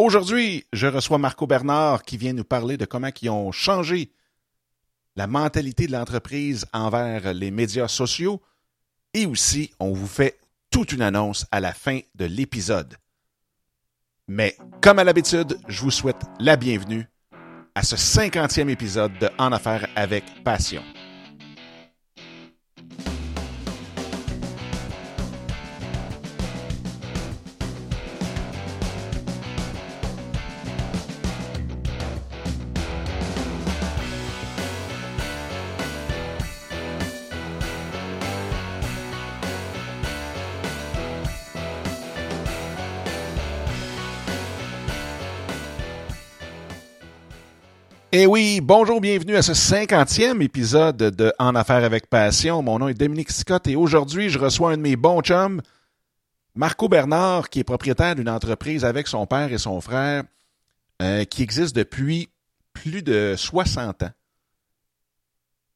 Aujourd'hui, je reçois Marco Bernard qui vient nous parler de comment ils ont changé la mentalité de l'entreprise envers les médias sociaux et aussi on vous fait toute une annonce à la fin de l'épisode. Mais comme à l'habitude, je vous souhaite la bienvenue à ce cinquantième épisode de En Affaires avec Passion. Eh oui, bonjour, bienvenue à ce cinquantième épisode de En Affaires avec Passion. Mon nom est Dominique Scott et aujourd'hui, je reçois un de mes bons chums, Marco Bernard, qui est propriétaire d'une entreprise avec son père et son frère, euh, qui existe depuis plus de 60 ans.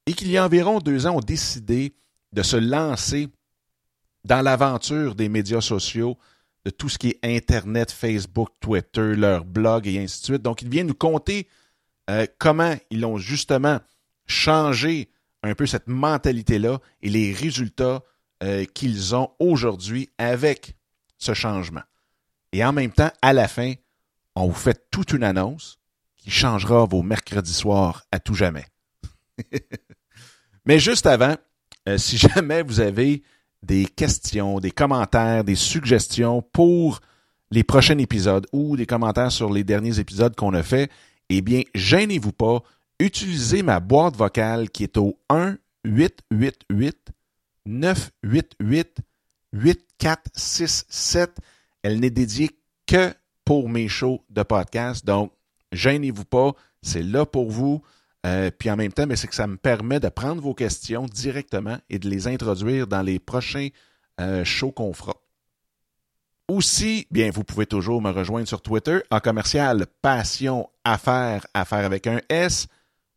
Et qu'il y a environ deux ans ont décidé de se lancer dans l'aventure des médias sociaux, de tout ce qui est Internet, Facebook, Twitter, leur blog et ainsi de suite. Donc, il vient nous conter euh, comment ils ont justement changé un peu cette mentalité-là et les résultats euh, qu'ils ont aujourd'hui avec ce changement. Et en même temps, à la fin, on vous fait toute une annonce qui changera vos mercredis soirs à tout jamais. Mais juste avant, euh, si jamais vous avez des questions, des commentaires, des suggestions pour les prochains épisodes ou des commentaires sur les derniers épisodes qu'on a fait, eh bien, gênez-vous pas, utilisez ma boîte vocale qui est au 1 888 988 8467. Elle n'est dédiée que pour mes shows de podcast. Donc, gênez-vous pas, c'est là pour vous. Euh, puis en même temps, c'est que ça me permet de prendre vos questions directement et de les introduire dans les prochains euh, shows qu'on fera. Aussi, bien, vous pouvez toujours me rejoindre sur Twitter en commercial Passion Affaires, Affaires avec un S,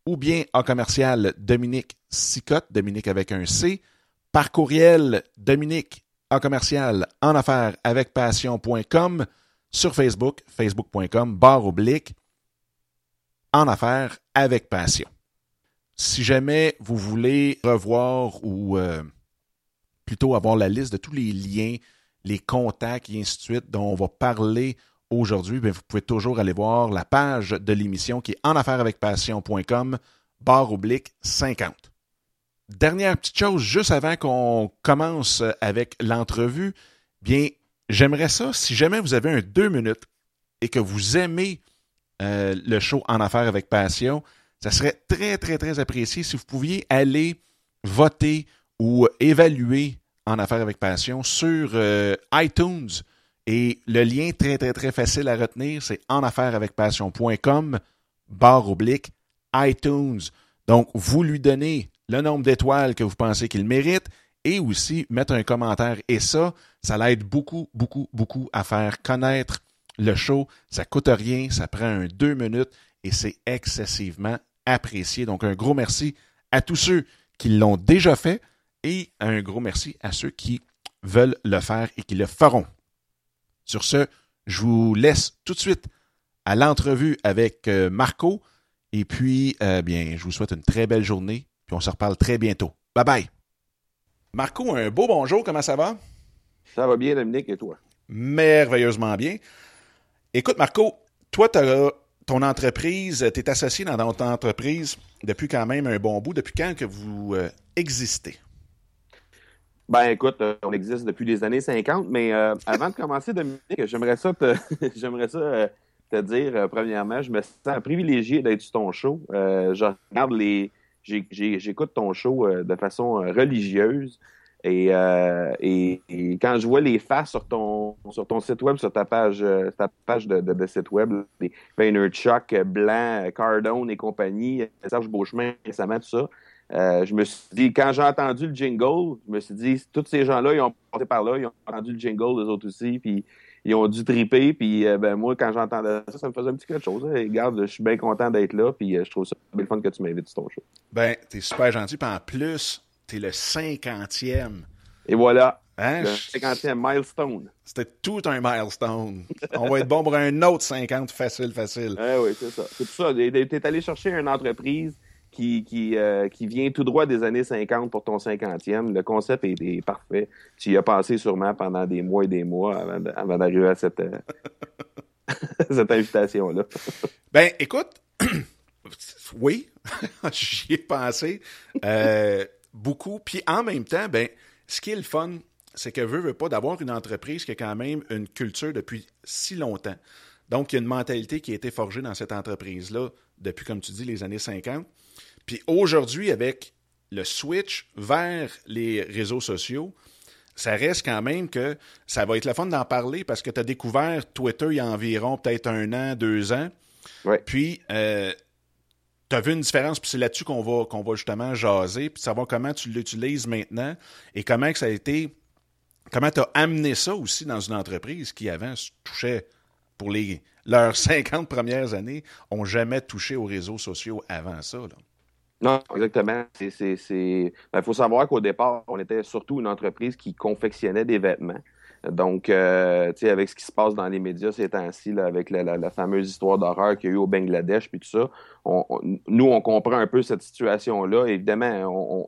ou bien en commercial Dominique Sicotte, Dominique avec un C, par courriel Dominique en commercial en affaires avec passion.com, sur Facebook, facebook.com, barre oblique, en affaires avec passion. Si jamais vous voulez revoir ou euh, plutôt avoir la liste de tous les liens les contacts et ainsi de suite dont on va parler aujourd'hui, vous pouvez toujours aller voir la page de l'émission qui est en affaires avec passion.com, barre oblique 50. Dernière petite chose, juste avant qu'on commence avec l'entrevue, bien, j'aimerais ça, si jamais vous avez un deux minutes et que vous aimez euh, le show En Affaires avec Passion, ça serait très, très, très apprécié si vous pouviez aller voter ou évaluer en affaires avec passion sur euh, iTunes. Et le lien très, très, très facile à retenir, c'est en affaires avec passion.com, barre oblique, iTunes. Donc, vous lui donnez le nombre d'étoiles que vous pensez qu'il mérite et aussi mettre un commentaire. Et ça, ça l'aide beaucoup, beaucoup, beaucoup à faire connaître le show. Ça coûte rien, ça prend deux minutes et c'est excessivement apprécié. Donc, un gros merci à tous ceux qui l'ont déjà fait. Et un gros merci à ceux qui veulent le faire et qui le feront. Sur ce, je vous laisse tout de suite à l'entrevue avec euh, Marco. Et puis, euh, bien, je vous souhaite une très belle journée. Puis on se reparle très bientôt. Bye bye. Marco, un beau bonjour. Comment ça va? Ça va bien, Dominique, et toi? Merveilleusement bien. Écoute, Marco, toi, tu as ton entreprise, tu es associé dans ton entreprise depuis quand même un bon bout. Depuis quand que vous euh, existez? Ben écoute, euh, on existe depuis les années 50, mais euh, avant de commencer, Dominique, j'aimerais ça te j'aimerais ça euh, te dire premièrement, je me sens privilégié d'être sur ton show. je regarde les j'écoute ton show de façon religieuse. Et, quand je vois les faces sur ton sur ton site web, sur ta page ta page de, de, site web, les Chuck, Blanc, Cardone et compagnie, Serge Beauchemin récemment, tout ça, euh, je me suis dit, quand j'ai entendu le jingle, je me suis dit, tous ces gens-là, ils ont passé par là, ils ont entendu le jingle, les autres aussi, puis ils ont dû triper, puis euh, ben, moi, quand j'entendais ça, ça me faisait un petit quelque chose. Hein. regarde, je suis bien content d'être là, puis euh, je trouve ça bien fun que tu m'invites sur ton show. Ben, t'es super gentil, puis en plus, t'es le cinquantième Et voilà. Hein? Le 50e milestone. C'était tout un milestone. On va être bon pour un autre 50 facile, facile. Eh oui, c'est ça. C'est tout ça. Tu es allé chercher une entreprise qui, qui, euh, qui, vient tout droit des années 50 pour ton 50e. Le concept est, parfait. Tu y as passé sûrement pendant des mois et des mois avant, d'arriver à cette, euh, cette invitation-là. ben, écoute, oui, j'y ai pensé euh, beaucoup. Puis en même temps, ben, ce qui est le fun, c'est que veut, veut pas d'avoir une entreprise qui a quand même une culture depuis si longtemps. Donc, il y a une mentalité qui a été forgée dans cette entreprise-là depuis, comme tu dis, les années 50. Puis aujourd'hui, avec le switch vers les réseaux sociaux, ça reste quand même que ça va être le fun d'en parler parce que tu as découvert Twitter il y a environ peut-être un an, deux ans. Puis, euh, tu as vu une différence, puis c'est là-dessus qu'on va, qu'on va justement jaser, puis savoir comment tu l'utilises maintenant et comment que ça a été comment tu as amené ça aussi dans une entreprise qui avant touchait pour les leurs 50 premières années, ont jamais touché aux réseaux sociaux avant ça. Non, exactement. Il ben, faut savoir qu'au départ, on était surtout une entreprise qui confectionnait des vêtements. Donc, euh, tu sais, avec ce qui se passe dans les médias ces temps-ci, avec la, fameuse histoire d'horreur qu'il y a eu au Bangladesh, puis tout ça, nous, on comprend un peu cette situation-là. Évidemment,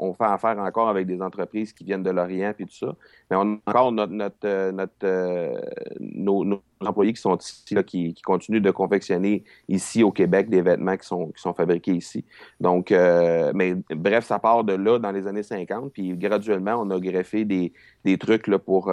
on, fait affaire encore avec des entreprises qui viennent de l'Orient, puis tout ça. Mais on a encore notre, notre, euh, euh, nos, employés qui sont ici, là, qui, continuent de confectionner ici au Québec des vêtements qui sont, qui sont fabriqués ici. Donc, mais bref, ça part de là dans les années 50, puis graduellement, on a greffé des, des trucs là, pour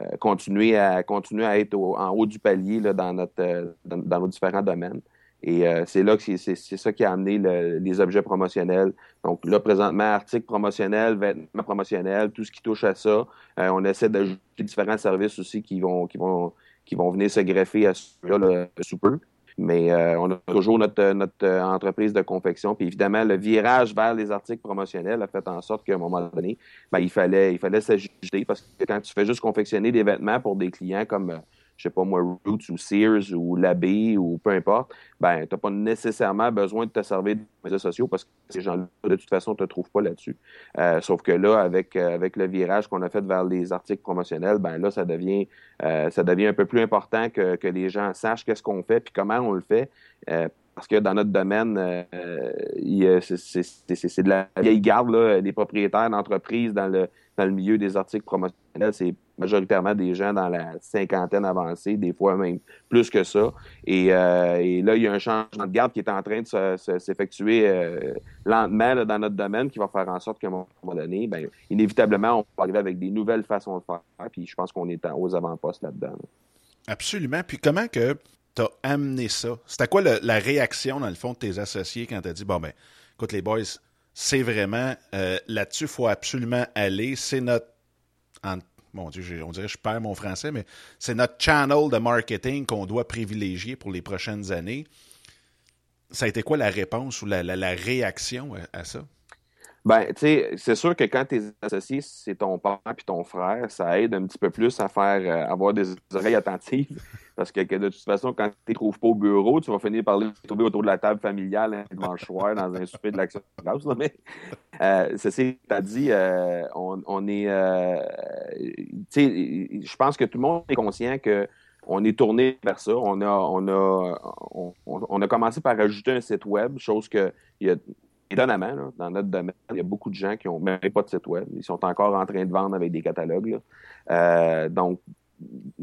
euh, continuer, à, continuer à être en haut du palier là, dans, notre, euh, dans, nos différents domaines. Et euh, c'est là que c'est ça qui a amené les objets promotionnels. Donc là, présentement, articles promotionnels, vêtements promotionnels, tout ce qui touche à ça. on essaie d'ajouter différents services aussi qui vont, qui vont, qui vont venir se greffer à ce-là sous peu. Mais euh, on a toujours notre, notre euh, entreprise de confection. Puis évidemment, le virage vers les articles promotionnels a fait en sorte qu'à un moment donné, ben, il fallait, il fallait s'ajuster parce que quand tu fais juste confectionner des vêtements pour des clients comme euh, je sais pas moi, Roots ou Sears ou l'Abbé ou peu importe, ben, tu n'as pas nécessairement besoin de te servir des réseaux sociaux parce que ces gens-là, de toute façon, ne te trouvent pas là-dessus. Euh, sauf que là, avec, euh, avec le virage qu'on a fait vers les articles promotionnels, ben là, ça devient, euh, ça devient un peu plus important que, que les gens sachent qu'est-ce qu'on fait puis comment on le fait. parce que dans notre domaine, c'est de la vieille garde, là, les propriétaires d'entreprises dans le, dans le milieu des articles promotionnels, c'est majoritairement des gens dans la cinquantaine avancée, des fois même plus que ça. Et, euh, là, il y a un changement de garde qui est en train de s'effectuer euh, lentement dans notre domaine qui va faire en sorte qu'à un moment donné, ben, inévitablement, on va arriver avec des nouvelles façons de faire. Puis je pense qu'on est aux avant-postes là-dedans. Absolument. Puis comment que tu as amené ça? C'était quoi la réaction, dans le fond, de tes associés quand tu as dit, bon, ben, écoute, les boys, c'est vraiment euh, là-dessus, il faut absolument aller. C'est notre. Mon Dieu, on dirait que je perds mon français, mais c'est notre channel de marketing qu'on doit privilégier pour les prochaines années. Ça a été quoi la réponse ou la, réaction à, ça? Ben, tu sais, c'est sûr que quand tes associés, c'est ton père puis ton frère, ça aide un petit peu plus à faire euh, avoir des oreilles attentives. Parce que, de toute façon, quand tu ne trouves pas au bureau, tu vas finir par les trouver autour de la table familiale un dimanche soir dans un souper de l'action grâce. Mais euh, ceci étant dit, euh, on, est. Euh, je pense que tout le monde est conscient que on est tourné vers ça. On a, on a, on, a commencé par ajouter un site web, chose que il y étonnamment, dans notre domaine, il y a beaucoup de gens qui n'ont même pas de site web. Ils sont encore en train de vendre avec des catalogues. Euh, donc,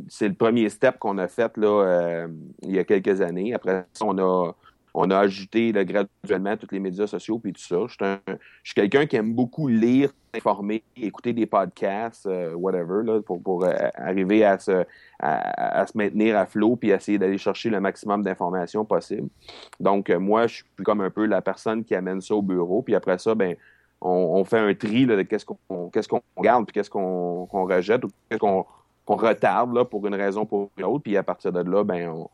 c'est le premier step qu'on a fait là, euh, il y a quelques années. Après ça, on a, on a ajouté graduellement tous les médias sociaux puis tout ça. Je suis, quelqu'un qui aime beaucoup lire, informer, écouter des podcasts, euh, whatever, là, pour, euh, arriver à se, à, se maintenir à flot puis essayer d'aller chercher le maximum d'informations possible. Donc, moi, je suis comme un peu la personne qui amène ça au bureau. Puis après ça, ben on, fait un tri de qu'est-ce qu'on qu'est-ce qu'on garde puis qu'est-ce qu'on rejette ou qu'est-ce qu'on qu'on retarde là, pour une raison ou pour une autre. Puis à partir de là, ben,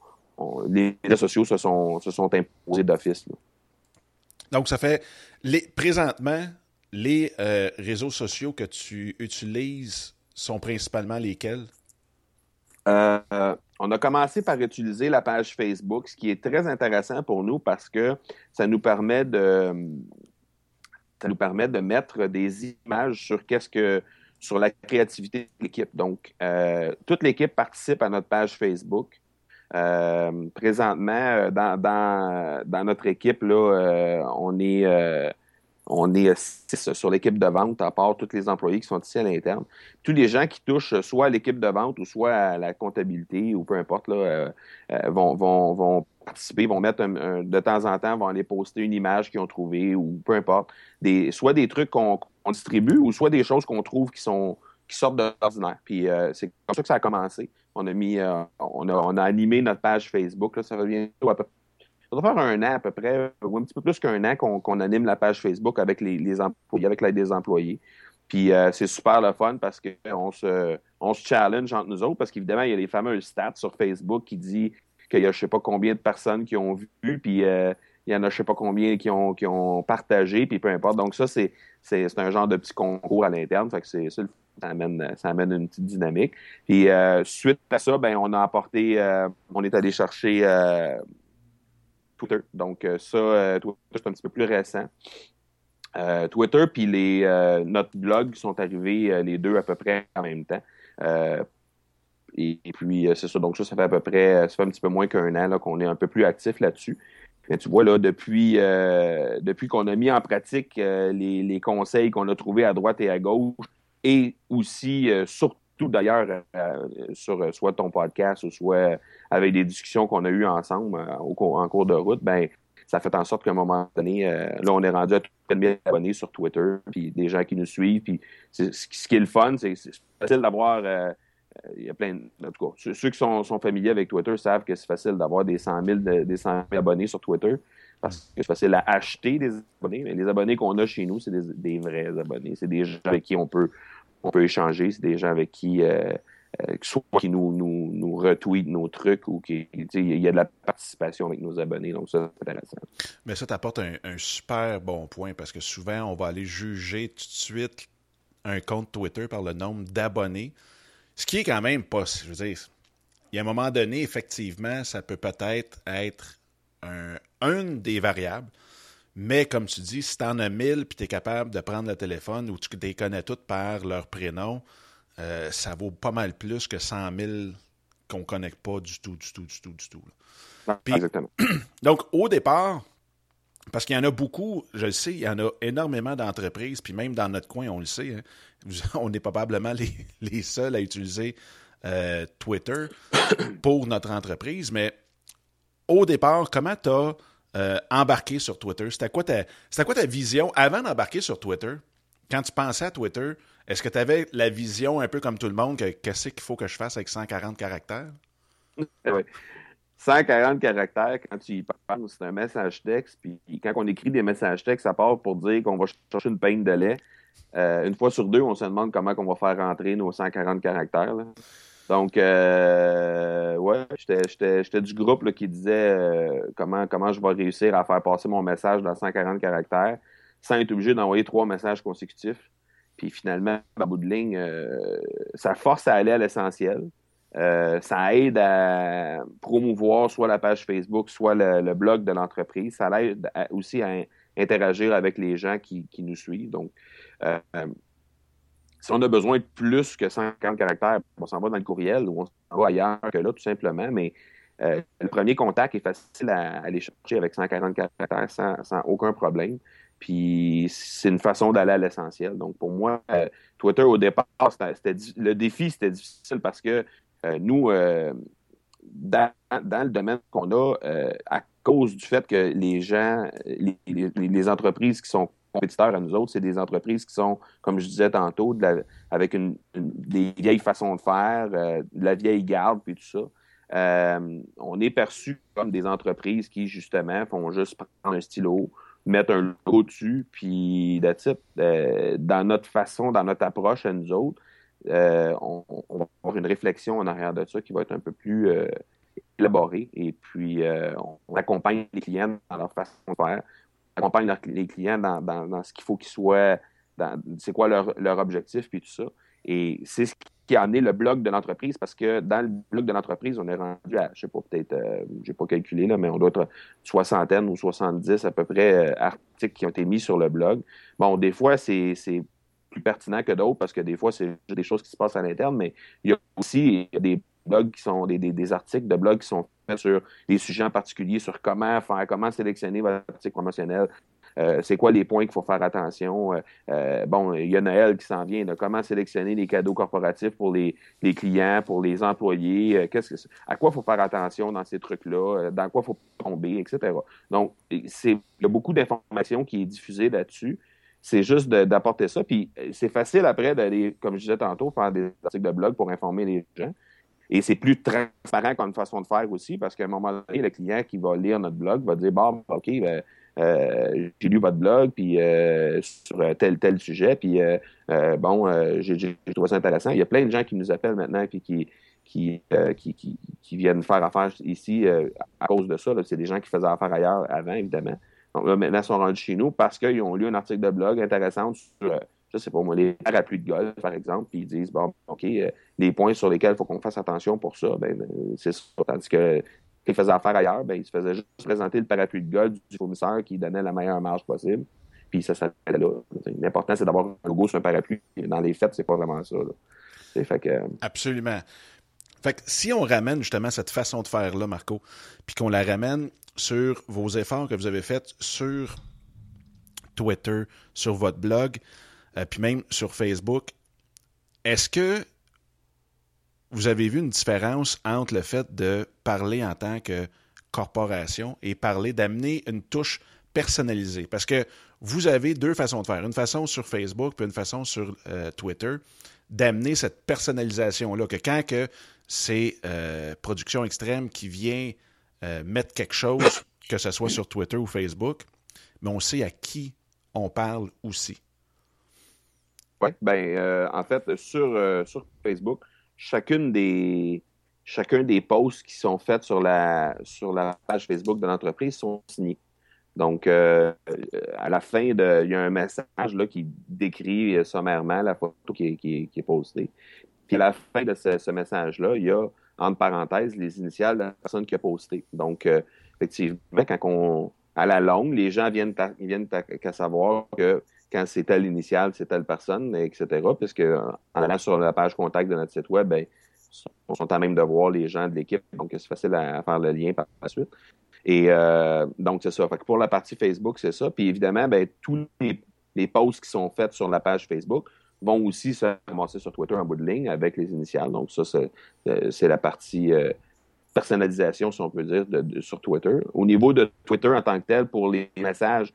les réseaux sociaux se sont, se sont imposés d'office. Donc, ça fait. Les, présentement, les euh, réseaux sociaux que tu utilises sont principalement lesquels? Euh, on a commencé par utiliser la page Facebook, ce qui est très intéressant pour nous parce que ça nous permet de ça nous permet de mettre des images sur qu'est-ce que sur la créativité de l'équipe. Donc, toute l'équipe participe à notre page Facebook. présentement, dans, dans, dans, notre équipe, là, on est on est six sur l'équipe de vente, à part tous les employés qui sont ici à l'interne. Tous les gens qui touchent soit à l'équipe de vente ou soit à la comptabilité ou peu importe, là, euh, euh, vont, vont, vont, participer, vont mettre de temps en temps, vont aller poster une image qu'ils ont trouvée ou peu importe. Des, soit des trucs qu'on distribue ou soit des choses qu'on trouve qui sont qui sortent de l'ordinaire. Puis euh, c'est comme ça que ça a commencé. On a mis, on, a, on a animé notre page Facebook. Là, ça revient à peu ça doit faire un an à peu près, ou un petit peu plus qu'un an qu'on anime la page Facebook avec les, employés, avec l'aide des employés. Puis euh, c'est super le fun parce qu'on se, on se challenge entre nous autres parce qu'évidemment, il y a les fameux stats sur Facebook qui dit qu'il y a je sais pas combien de personnes qui ont vu, puis euh, il y en a je sais pas combien qui ont, qui ont partagé, puis peu importe. Donc ça, c'est, c'est, un genre de petit concours à l'interne. Fait que c'est, ça, amène, ça amène une petite dynamique. Puis euh, suite à ça, ben on a apporté, on est allé chercher Twitter. Donc, euh, ça, euh, Twitter, c'est un petit peu plus récent. Euh, Twitter puis les, notre blog sont arrivés les deux à peu près en même temps. Et, puis, c'est ça. Donc, ça, ça fait à peu près, ça fait un petit peu moins qu'un an qu'on est un peu plus actif là-dessus. Tu vois, là, depuis, depuis qu'on a mis en pratique les, les, conseils qu'on a trouvés à droite et à gauche, et aussi, surtout, tout d'ailleurs euh, sur euh, soit ton podcast ou soit avec des discussions qu'on a eues ensemble euh, en cours de route, ben ça fait en sorte qu'à un moment donné, là, on est rendu à 000 abonnés sur Twitter, puis des gens qui nous suivent, puis ce qui est le fun, c'est facile d'avoir... il y a plein en tout cas, ceux, qui sont, familiers avec Twitter savent que c'est facile d'avoir des 100 000, des 100 abonnés sur Twitter parce que c'est facile à acheter des abonnés, mais les abonnés qu'on a chez nous, c'est des, des, vrais abonnés. C'est des gens avec qui on peut, on peut échanger. C'est des gens avec qui, euh, euh, soit qui nous, nous, nous retweetent nos trucs ou qui, il y a de la participation avec nos abonnés. Donc, ça, c'est intéressant. Mais ça t'apporte un, super bon point parce que souvent, on va aller juger tout de suite un compte Twitter par le nombre d'abonnés. Ce qui est quand même pas, je veux dire, il y a un moment donné, effectivement, ça peut peut-être être un, une des variables. Mais comme tu dis, si tu en as 1000 puis tu es capable de prendre le téléphone ou tu les connais toutes par leur prénom, euh, ça vaut pas mal plus que 100 000 qu'on ne connecte pas du tout, du tout, du tout, du tout. Exactement. Donc, au départ, parce qu'il y en a beaucoup, je le sais, il y en a énormément d'entreprises, puis même dans notre coin, on le sait, hein, on est probablement les, seuls à utiliser euh, Twitter pour notre entreprise, mais au départ, comment tu as euh, embarquer sur Twitter? C'était quoi, ta, quoi vision avant d'embarquer sur Twitter? Quand tu pensais à Twitter, est-ce que tu avais la vision un peu comme tout le monde que qu'est-ce qu'il faut que je fasse avec 140 caractères? Oui. 140 caractères, quand tu y parles, c'est un message texte. Puis quand on écrit des messages textes, ça part pour dire qu'on va chercher une peine de lait. Euh, une fois sur deux, on se demande comment on va faire rentrer nos 140 caractères. Donc, euh, ouais, j'étais du groupe qui disait euh, comment, comment je vais réussir à faire passer mon message dans 140 caractères sans être obligé d'envoyer trois messages consécutifs. Puis finalement, à bout de ligne, euh, ça force à aller à l'essentiel. Euh, ça aide à promouvoir soit la page Facebook, soit le, blog de l'entreprise. Ça aide aussi à interagir avec les gens qui, nous suivent. Donc, si on a besoin de plus que 50 caractères, on s'en va dans le courriel ou on s'en va ailleurs que là, tout simplement. Mais euh, le premier contact est facile à, aller chercher avec 140 caractères sans, aucun problème. Puis c'est une façon d'aller à l'essentiel. Donc pour moi, euh, Twitter au départ, le défi, c'était difficile parce que euh, nous, dans, le domaine qu'on a, à cause du fait que les gens, les entreprises qui sont compétiteurs à nous autres, c'est des entreprises qui sont, comme je disais tantôt, avec une, des vieilles façons de faire, euh, de la vieille garde, puis tout ça. Euh, on est perçu comme des entreprises qui, justement, font juste prendre un stylo, mettre un logo dessus, puis that's euh, dans notre façon, dans notre approche à nous autres, on, va avoir une réflexion en arrière de ça qui va être un peu plus élaborée. Et puis, on accompagne les clients dans leur façon de faire accompagne les clients dans, ce qu'il faut qu'ils soient, c'est quoi leur, objectif, puis tout ça. Et c'est ce qui a amené le blog de l'entreprise, parce que dans le blog de l'entreprise, on est rendu à, je sais pas, peut-être, euh, j'ai pas calculé, là, mais on doit être soixantaine ou 70 à peu près euh, articles qui ont été mis sur le blog. Bon, des fois, c'est plus pertinents que d'autres parce que des fois, c'est des choses qui se passent à l'interne, mais il y a aussi des blogs qui sont des, des, articles de blogs qui sont faits sur des sujets en particulier, sur comment faire, comment sélectionner votre article promotionnel, euh, c'est quoi les points qu'il faut faire attention. Euh, euh, bon, il y a Noël qui s'en vient. comment sélectionner les cadeaux corporatifs pour les, clients, pour les employés. qu'est-ce que à quoi il faut faire attention dans ces trucs-là, dans quoi il faut tomber, etc. Donc, c'est, il y a beaucoup d'informations qui est diffusée là-dessus. C'est juste d'apporter ça. Puis c'est facile après d'aller, comme je disais tantôt, faire des articles de blog pour informer les gens. Et c'est plus transparent comme façon de faire aussi, parce qu'à un moment donné, le client qui va lire notre blog va dire Bon, OK, ben, euh, j'ai lu votre blog puis euh, sur tel tel sujet puis euh, bon j'ai trouvé ça intéressant il y a plein de gens qui nous appellent maintenant puis qui qui, qui, qui, viennent faire affaire ici à cause de ça c'est des gens qui faisaient affaire ailleurs avant évidemment là maintenant ils sont rendus chez nous parce qu'ils ont lu un article de blog intéressant sur je sais pas moi, les parapluies de golf, par exemple, puis ils disent, bon, OK, les points sur lesquels il faut qu'on fasse attention pour ça, ben, c'est ça. Tandis que il faisait affaire ailleurs, ben, il se faisait juste présenter le parapluie de golf du fournisseur qui donnait la meilleure marge possible. Puis ça s'arrêtait là. L'important, c'est d'avoir un logo sur un parapluie. Dans les faits, c'est pas vraiment ça. Fait que... Absolument. Fait que si on ramène justement cette façon de faire-là, Marco, puis qu'on la ramène sur vos efforts que vous avez faits sur Twitter, sur votre blog, euh, puis même sur Facebook, est-ce que vous avez vu une différence entre le fait de parler en tant que corporation et parler d'amener une touche personnalisée? Parce que vous avez deux façons de faire. Une façon sur Facebook puis une façon sur euh, Twitter d'amener cette personnalisation-là. Que quand que c'est euh, Production Extrême qui vient euh, mettre quelque chose, que ce soit sur Twitter ou Facebook, mais on sait à qui on parle aussi. Oui, ben en fait, sur, sur Facebook, chacune des, chacun des posts qui sont faits sur la, sur la page Facebook de l'entreprise sont signés. Donc, euh, à la fin, de, il y a un message là, qui décrit sommairement la photo qui est, qui, postée. Puis à la fin de ce, message-là, il y a, entre parenthèses, les initiales de la personne qui a posté. Donc, euh, effectivement, quand on, à la longue, les gens viennent, viennent qu'à savoir que quand c'est telle initiale, c'est telle personne, etc. Puisque en allant sur la page contact de notre site web, ben, on sont à même de voir les gens de l'équipe, donc c'est facile à, faire le lien par la suite. Et euh, donc, c'est ça. pour la partie Facebook, c'est ça. Puis évidemment, ben, tous les, posts qui sont faits sur la page Facebook vont aussi se ramasser sur Twitter en bout de ligne avec les initiales. Donc, ça, c'est euh, la partie euh, personnalisation, si on peut dire, sur Twitter. Au niveau de Twitter en tant que tel, pour les messages,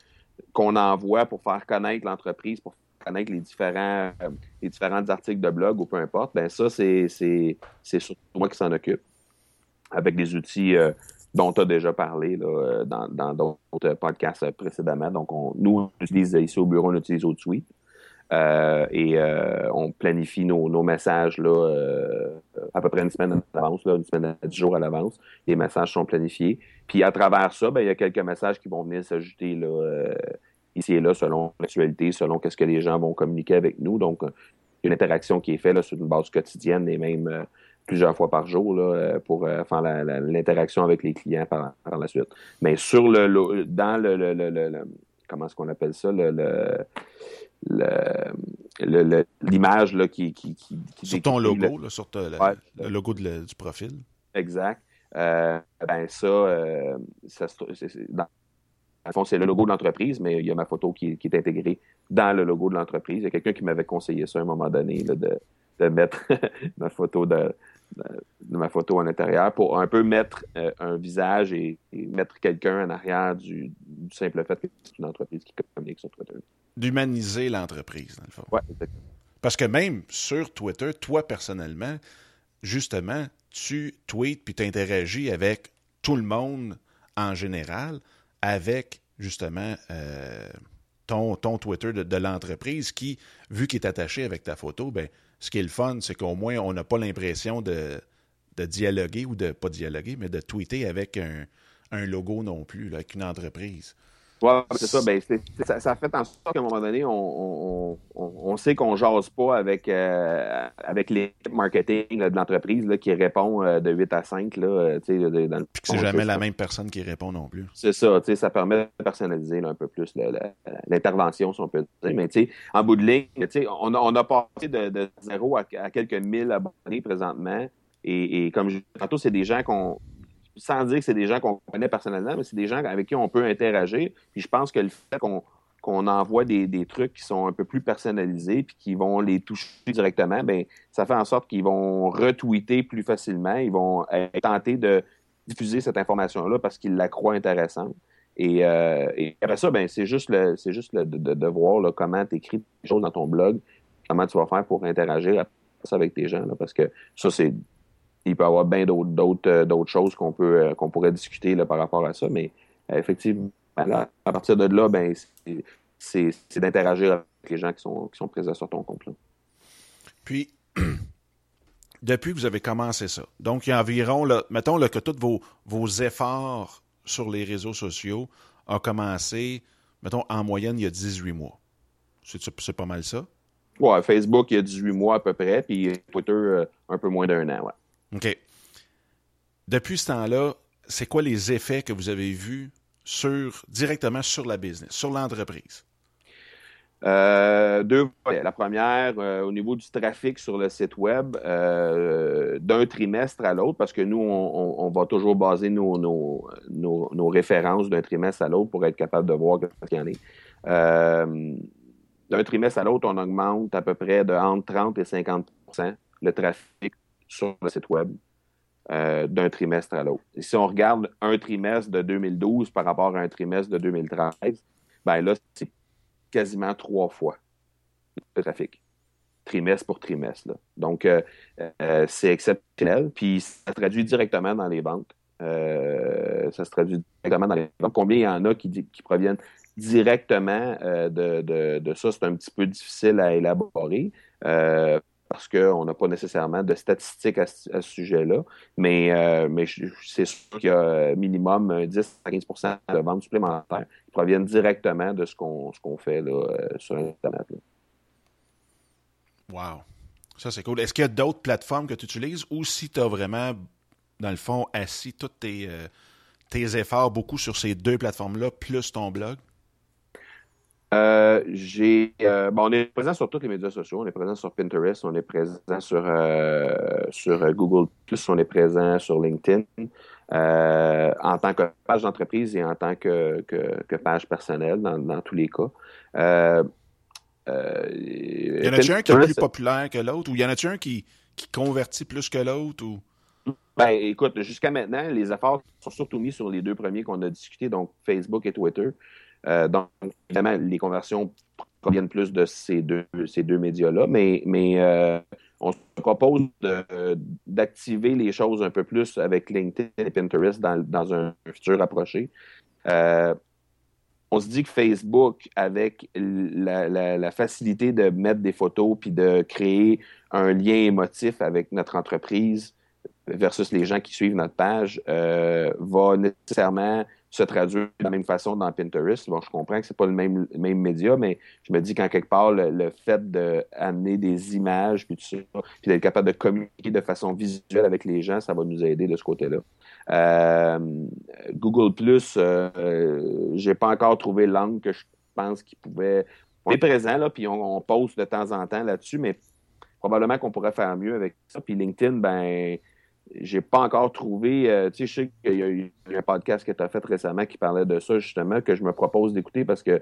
qu'on envoie pour faire connaître l'entreprise, pour faire connaître les différents, euh, les différents articles de blog ou peu importe, ben ça, c'est, surtout moi qui s'en occupe avec des outils dont tu as déjà parlé là, dans, dans d'autres podcasts précédemment. Donc, on, nous, on utilise ici au bureau, on utilise OutSuite. Euh, et euh, on planifie nos, messages là, euh, à peu près une semaine à l'avance, une semaine à dix jours à l'avance. Les messages sont planifiés. Puis à travers ça, ben, il y a quelques messages qui vont venir s'ajouter ici et là selon l'actualité, selon qu'est-ce que les gens vont communiquer avec nous. Donc, il y a une interaction qui est faite sur une base quotidienne et même plusieurs fois par jour là, pour faire l'interaction avec les clients par, la suite. Mais sur le, dans le, le comment est-ce qu'on appelle ça, le l'image là, qui, qui, qui, Sur ton logo, là, sur le, logo du profil. Exact. Euh, ben ça, euh, ça dans, fond, c'est le logo de l'entreprise, mais il y a ma photo qui, qui est intégrée dans le logo de l'entreprise. Il y a quelqu'un qui m'avait conseillé ça à un moment donné, là, de, de, mettre ma photo de, de, ma photo à l'intérieur pour un peu mettre euh, un visage et, mettre quelqu'un en arrière du, du, simple fait que c'est une entreprise qui communique sur Twitter d'humaniser l'entreprise, dans le fond. Ouais, Parce que même sur Twitter, toi personnellement, justement, tu tweets puis tu interagis avec tout le monde en général, avec justement euh, ton, ton Twitter de, l'entreprise qui, vu qu'il est attaché avec ta photo, ben, ce qui est le fun, c'est qu'au moins on n'a pas l'impression de, de, dialoguer ou de pas dialoguer, mais de tweeter avec un, un logo non plus, avec une entreprise. Ouais, c'est ça. Ben, ça. ça. fait en sorte qu'à un moment donné, on, on, on, sait qu'on jase pas avec, euh, avec l'équipe marketing de l'entreprise qui répond euh, de 8 à 5. Là, euh, dans le c'est jamais la même personne qui répond non plus. C'est ça. Ça permet de personnaliser un peu plus l'intervention, si on peut dire. Mais en bout de ligne, on a, on a passé de, de zéro à, quelques mille abonnés présentement. Et, et comme je tantôt, c'est des gens qu'on sans dire que c'est des gens qu'on connaît personnellement, mais c'est des gens avec qui on peut interagir. Puis je pense que le fait qu'on envoie des, trucs qui sont un peu plus personnalisés puis qui vont les toucher directement, ben ça fait en sorte qu'ils vont retweeter plus facilement, ils vont tenter de diffuser cette information-là parce qu'ils la croient intéressante. Et, euh, après ça, ben c'est juste le c'est juste le, de, voir comment tu écris des choses dans ton blog, comment tu vas faire pour interagir avec tes gens, parce que ça, c'est il peut y avoir bien d'autres euh, choses qu'on peut euh, qu'on pourrait discuter là, par rapport à ça, mais euh, effectivement, à partir de là, ben, c'est d'interagir avec les gens qui sont, qui sont présents sur ton compte. Là. Puis, depuis que vous avez commencé ça, donc il y a environ, là, mettons là, que tous vos, vos efforts sur les réseaux sociaux ont commencé, mettons, en moyenne, il y a 18 mois. C'est pas mal ça? Ouais, Facebook, il y a 18 mois à peu près, puis Twitter, un peu moins d'un an, ouais. OK. Depuis ce temps-là, c'est quoi les effets que vous avez vus sur, directement sur la business, sur l'entreprise? Euh, deux La première, euh, au niveau du trafic sur le site web, euh, d'un trimestre à l'autre, parce que nous, on, va toujours baser nos, nos, références d'un trimestre à l'autre pour être capable de voir ce qu'il y en est. d'un trimestre à l'autre, on augmente à peu près de entre 30 et 50% le trafic sur le site web euh, d'un trimestre à l'autre. si on regarde un trimestre de 2012 par rapport à un trimestre de 2013, ben là, c'est quasiment trois fois le trafic, trimestre pour trimestre. Donc, euh, euh, c'est exceptionnel. Puis, ça se traduit directement dans les ventes. ça se traduit directement dans les ventes. Combien il y en a qui, proviennent directement de, de, ça? C'est un petit peu difficile à élaborer parce qu'on n'a pas nécessairement de statistiques à, ce sujet-là. Mais, euh, c'est sûr qu'il y a minimum 10 à 15% de ventes supplémentaires qui proviennent directement de ce qu'on fait euh, sur Internet. Wow. Ça, c'est cool. Est-ce qu'il y a d'autres plateformes que tu utilises ou si tu as vraiment, dans le fond, assis tous euh, tes efforts beaucoup sur ces deux plateformes-là, plus ton blog? Euh, j'ai, euh, bon, on est présent sur tous les médias sociaux. On est présent sur Pinterest, on est présent sur, euh, sur Google on est présent sur LinkedIn en tant que page d'entreprise et en tant que, que, page personnelle dans, tous les cas. y en a-tu un qui est plus populaire que l'autre ou y en a-tu un qui, qui convertit plus que l'autre ou? Ben, écoute, jusqu'à maintenant, les efforts sont surtout mis sur les deux premiers qu'on a discutés, donc Facebook et Twitter. Euh, donc, évidemment, les conversions proviennent plus de ces deux, ces deux médias-là, mais, mais euh, on se propose d'activer les choses un peu plus avec LinkedIn et Pinterest dans, un futur approché. Euh, on se dit que Facebook, avec la, facilité de mettre des photos puis de créer un lien émotif avec notre entreprise versus les gens qui suivent notre page, va nécessairement se traduire de la même façon dans Pinterest. Bon, je comprends que c'est pas le même, média, mais je me dis qu'en quelque part, le, fait d'amener des images, puis tout ça, puis d'être capable de communiquer de façon visuelle avec les gens, ça va nous aider de ce côté-là. Euh, Google Plus, euh, j'ai pas encore trouvé l'angle que je pense qu'il pouvait. On est présent là, puis on, on poste de temps en temps là-dessus, mais probablement qu'on pourrait faire mieux avec ça. Puis LinkedIn, ben j'ai pas encore trouvé. Euh, tu sais, je sais qu'il y a eu un podcast que tu as fait récemment qui parlait de ça, justement, que je me propose d'écouter parce que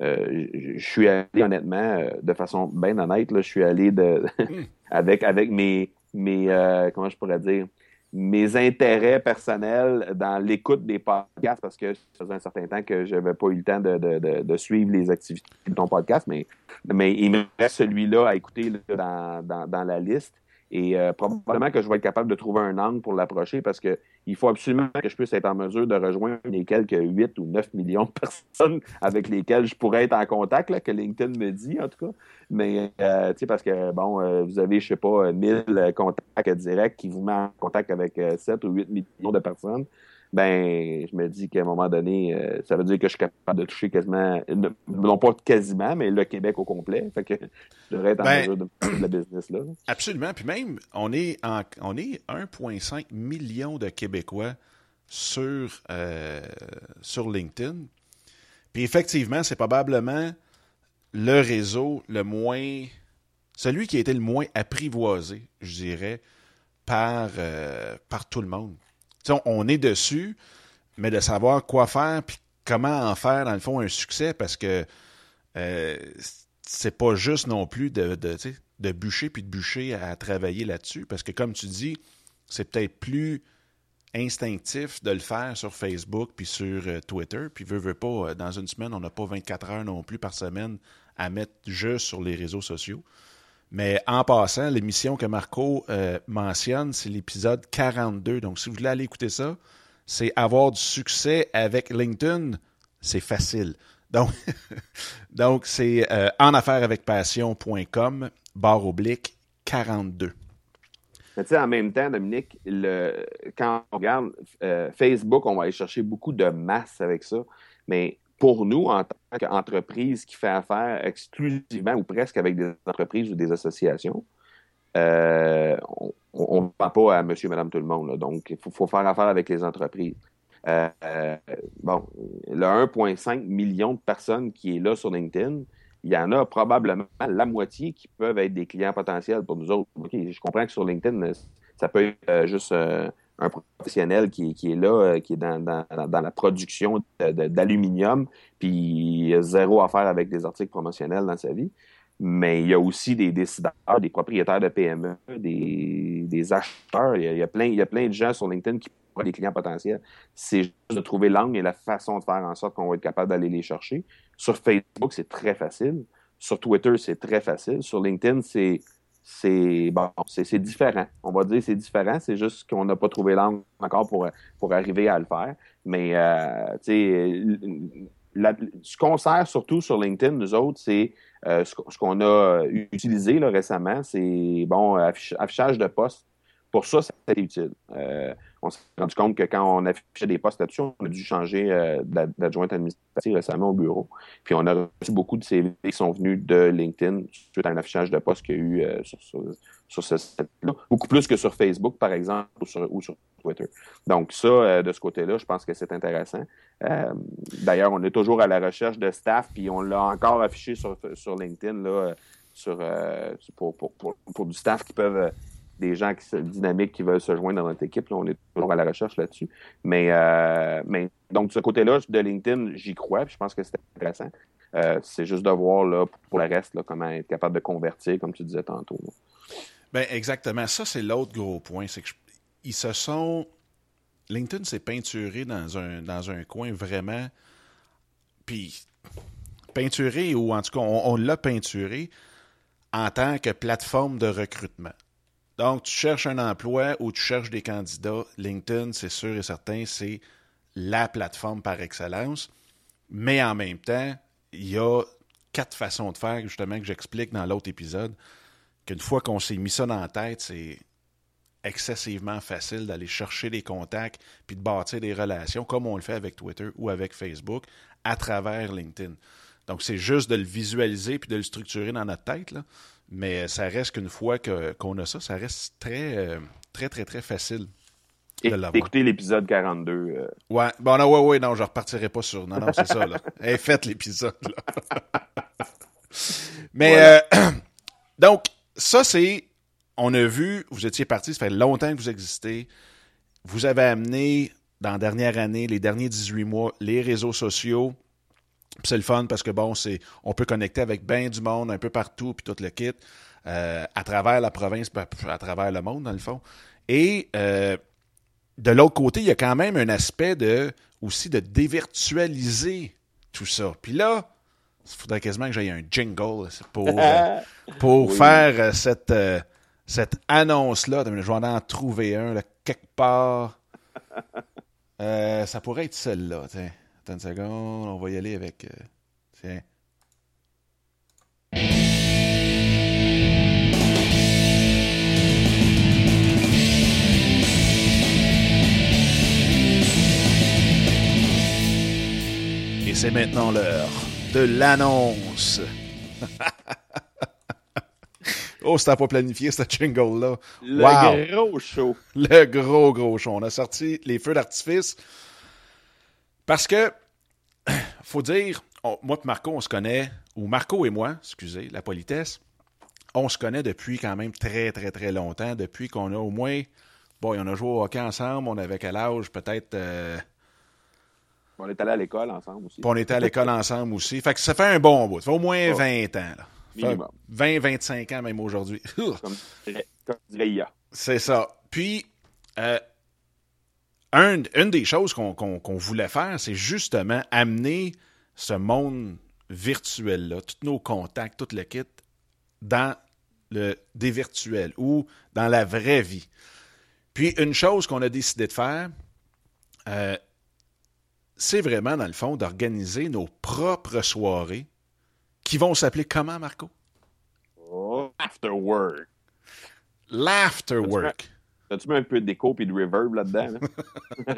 euh, je suis allé, honnêtement, euh, de façon bien honnête, là, je suis allé de, hmm. avec, avec mes, mes comment je pourrais dire, mes intérêts personnels dans l'écoute des podcasts parce que ça faisait un certain temps que je n'avais pas eu le temps de, de, de, suivre les activités de ton podcast, mais, mais il me reste celui-là à écouter dans, dans, dans la liste. Et euh, probablement que je vais être capable de trouver un angle pour l'approcher parce que il faut absolument que je puisse être en mesure de rejoindre les quelques 8 ou 9 millions de personnes avec lesquelles je pourrais être en contact, là, que LinkedIn me dit en tout cas. Mais euh, tu sais, parce que bon, euh, vous avez, je sais pas, 1000 contacts directs qui vous mettent en contact avec 7 ou 8 millions de personnes. Ben, je me dis qu'à un moment donné, euh, ça veut dire que je suis capable de toucher quasiment, non pas quasiment, mais le Québec au complet. Fait que je devrais être en ben, mesure de faire business là. Absolument. Puis même, on est, on est 1,5 million de Québécois sur, euh, sur LinkedIn. Puis effectivement, c'est probablement le réseau le moins. celui qui a été le moins apprivoisé, je dirais, par, euh, par tout le monde. On est dessus, mais de savoir quoi faire puis comment en faire, dans le fond, un succès, parce que euh, c'est pas juste non plus de, de, bûcher puis de bûcher à travailler là-dessus, parce que comme tu dis, c'est peut-être plus instinctif de le faire sur Facebook puis sur euh, Twitter. Puis veut, veut pas, dans une semaine, on n'a pas 24 heures non plus par semaine à mettre juste sur les réseaux sociaux. Mais en passant, l'émission que Marco euh, mentionne, c'est l'épisode 42. Donc, si vous voulez aller écouter ça, c'est avoir du succès avec LinkedIn, c'est facile. Donc, donc c'est euh, en affaires avec passion.com, barre oblique 42. Mais tu sais, en même temps, Dominique, le, quand on regarde euh, Facebook, on va aller chercher beaucoup de masse avec ça. Mais pour nous, en tant qu'entreprise qui fait affaire exclusivement ou presque avec des entreprises ou des associations, euh, on ne va pas à monsieur, madame, tout le monde. Donc, il faut, faire affaire avec les entreprises. Euh, euh, bon, le 1,5 million de personnes qui est là sur LinkedIn, il y en a probablement la moitié qui peuvent être des clients potentiels pour nous autres. je comprends que sur LinkedIn, ça peut être juste un professionnel qui, est là, euh, qui est dans, la production d'aluminium, puis il a zéro affaire avec des articles promotionnels dans sa vie. Mais il y a aussi des décideurs, des propriétaires de PME, des, acheteurs. Il y, a, plein, il y a plein de gens sur LinkedIn qui ont des clients potentiels. C'est juste de trouver l'angle et la façon de faire en sorte qu'on va être capable d'aller les chercher. Sur Facebook, c'est très facile. Sur Twitter, c'est très facile. Sur LinkedIn, c'est c'est bon, c'est différent. On va dire c'est différent, c'est juste qu'on n'a pas trouvé l'angle encore pour, pour arriver à le faire. Mais euh, ce qu'on sert surtout sur LinkedIn, nous autres, c'est euh, ce, qu'on a utilisé là, récemment, c'est bon, affichage de postes. Pour ça, c'est utile. Euh, on s'est rendu compte que quand on affichait des postes là-dessus, on a dû changer euh, d'adjointe administrative récemment au bureau. Puis on a reçu beaucoup de CV qui sont venus de LinkedIn suite à un affichage de postes qu'il y a eu euh, sur, ce site-là. Beaucoup plus que sur Facebook, par exemple, ou sur, Twitter. Donc ça, de ce côté-là, je pense que c'est intéressant. D'ailleurs, on est toujours à la recherche de staff, puis on l'a encore affiché sur, LinkedIn là, sur, pour, pour, du staff qui peuvent des gens qui sont dynamiques qui veulent se joindre dans notre équipe. on est toujours à la recherche là-dessus. Mais, euh, mais donc, de ce côté-là, de LinkedIn, j'y crois. je pense que c'est intéressant. Euh, c'est juste de voir là, pour le reste comment être capable de convertir, comme tu disais tantôt. Ben, exactement. Ça, c'est l'autre gros point. C'est qu'ils se sont. LinkedIn s'est peinturé dans un, dans un coin vraiment. Puis, peinturé, ou en tout cas, on l'a peinturé en tant que plateforme de recrutement. Donc, tu cherches un emploi ou tu cherches des candidats, LinkedIn, c'est sûr et certain, c'est la plateforme par excellence. Mais en même temps, il y a quatre façons de faire, justement, que j'explique dans l'autre épisode, qu'une fois qu'on s'est mis ça dans la tête, c'est excessivement facile d'aller chercher des contacts puis de bâtir des relations, comme on le fait avec Twitter ou avec Facebook, à travers LinkedIn. Donc, c'est juste de le visualiser puis de le structurer dans notre tête. Mais ça reste qu'une fois qu'on a ça, ça reste très, euh, très, très, très facile. de écoutez l'épisode 42. Euh. Ouais, bon, non, ouais, ouais, non, je repartirai pas sur. Non, non, c'est ça, là. Hey, faites l'épisode, là. Mais, euh, donc, ça, c'est. On a vu, vous étiez parti, ça fait longtemps que vous existez. Vous avez amené, dans la dernière année, les derniers 18 mois, les réseaux sociaux c'est le fun parce que bon, c'est on peut connecter avec bien du monde un peu partout, puis tout le kit, euh, à travers la province, à travers le monde, dans le fond. Et euh, de l'autre côté, il y a quand même un aspect de aussi de dévirtualiser tout ça. Puis là, il faudrait quasiment que j'aille un jingle pour, euh, pour faire cette, cette annonce-là. Je vais en trouver un quelque part. ça pourrait être celle-là. Attends une seconde, on va y aller avec. Euh, tiens. C'est maintenant l'heure de l'annonce. oh, c'était pas planifié, ce jingle-là. Le gros show. Le gros, gros show. On a sorti les feux d'artifice parce que, faut dire, moi et Marco, on se connaît, ou Marco et moi, excusez, la politesse, on se connaît depuis quand même très, très, très longtemps, depuis qu'on a au moins, bon, on a joué au hockey ensemble, on avait quel âge, peut-être... Euh, on est allé à l'école ensemble aussi. on était à l'école ensemble aussi. Fait que ça fait un bon bout. Ça fait au moins 20 ans. Là. 20, 25 ans même aujourd'hui. comme, IA. C'est ça. Puis, euh, une des choses qu'on voulait faire, c'est justement amener ce monde virtuel-là, tous nos contacts, tout le kit, dans le des virtuels ou dans la vraie vie. Puis une chose qu'on a décidé de faire, euh, c'est vraiment, dans le fond, d'organiser nos propres soirées qui vont s'appeler comment, Marco? L'afterwork. L'afterwork. As-tu mis un peu de déco et de reverb là-dedans?